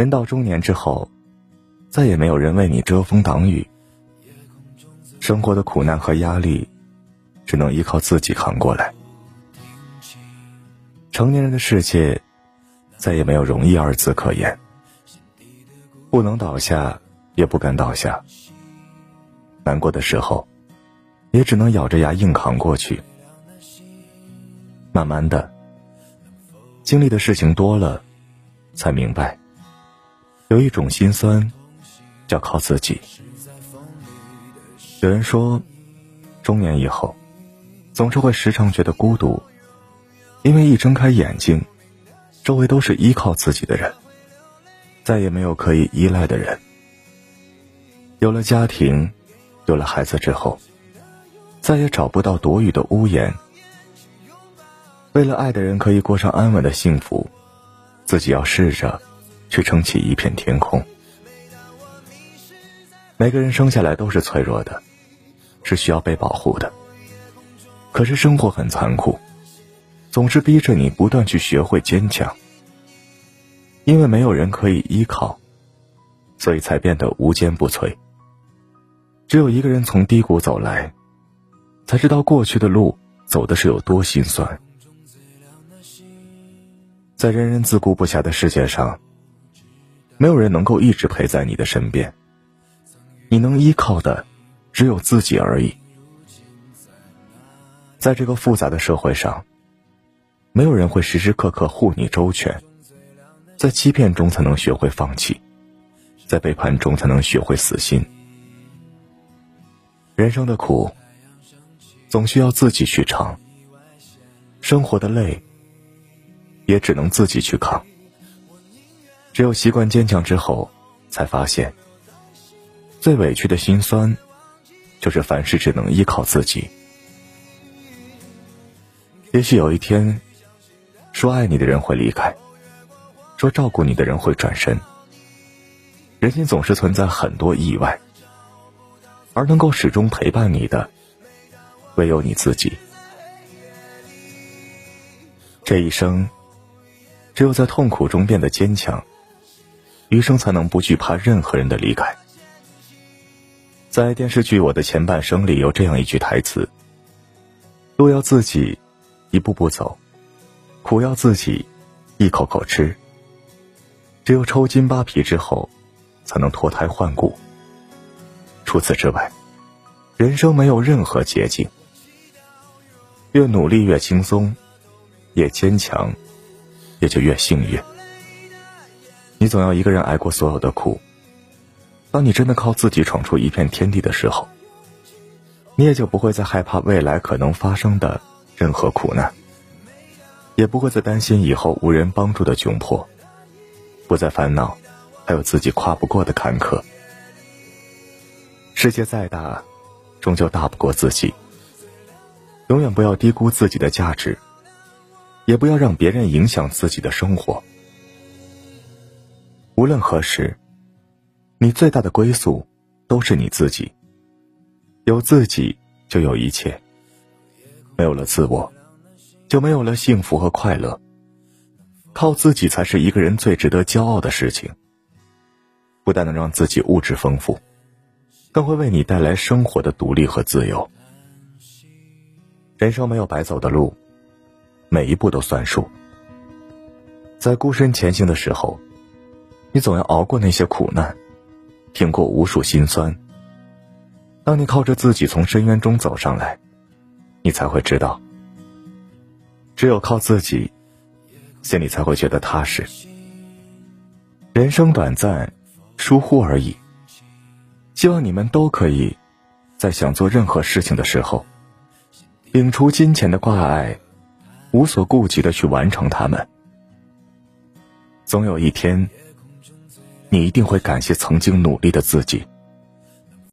人到中年之后，再也没有人为你遮风挡雨。生活的苦难和压力，只能依靠自己扛过来。成年人的世界，再也没有容易二字可言。不能倒下，也不敢倒下。难过的时候，也只能咬着牙硬扛过去。慢慢的，经历的事情多了，才明白。有一种心酸，叫靠自己。有人说，中年以后，总是会时常觉得孤独，因为一睁开眼睛，周围都是依靠自己的人，再也没有可以依赖的人。有了家庭，有了孩子之后，再也找不到躲雨的屋檐。为了爱的人可以过上安稳的幸福，自己要试着。去撑起一片天空。每个人生下来都是脆弱的，是需要被保护的。可是生活很残酷，总是逼着你不断去学会坚强。因为没有人可以依靠，所以才变得无坚不摧。只有一个人从低谷走来，才知道过去的路走的是有多心酸。在人人自顾不暇的世界上。没有人能够一直陪在你的身边，你能依靠的只有自己而已。在这个复杂的社会上，没有人会时时刻刻护你周全，在欺骗中才能学会放弃，在背叛中才能学会死心。人生的苦，总需要自己去尝；生活的累，也只能自己去扛。只有习惯坚强之后，才发现，最委屈的心酸，就是凡事只能依靠自己。也许有一天，说爱你的人会离开，说照顾你的人会转身。人心总是存在很多意外，而能够始终陪伴你的，唯有你自己。这一生，只有在痛苦中变得坚强。余生才能不惧怕任何人的离开。在电视剧《我的前半生》里有这样一句台词：“路要自己一步步走，苦要自己一口口吃。只有抽筋扒皮之后，才能脱胎换骨。除此之外，人生没有任何捷径。越努力越轻松，越坚强，也就越幸运。”你总要一个人挨过所有的苦。当你真的靠自己闯出一片天地的时候，你也就不会再害怕未来可能发生的任何苦难，也不会再担心以后无人帮助的窘迫，不再烦恼还有自己跨不过的坎坷。世界再大，终究大不过自己。永远不要低估自己的价值，也不要让别人影响自己的生活。无论何时，你最大的归宿都是你自己。有自己，就有一切；没有了自我，就没有了幸福和快乐。靠自己才是一个人最值得骄傲的事情。不但能让自己物质丰富，更会为你带来生活的独立和自由。人生没有白走的路，每一步都算数。在孤身前行的时候。你总要熬过那些苦难，挺过无数心酸。当你靠着自己从深渊中走上来，你才会知道，只有靠自己，心里才会觉得踏实。人生短暂，疏忽而已。希望你们都可以，在想做任何事情的时候，摒除金钱的挂碍，无所顾忌的去完成它们。总有一天。你一定会感谢曾经努力的自己。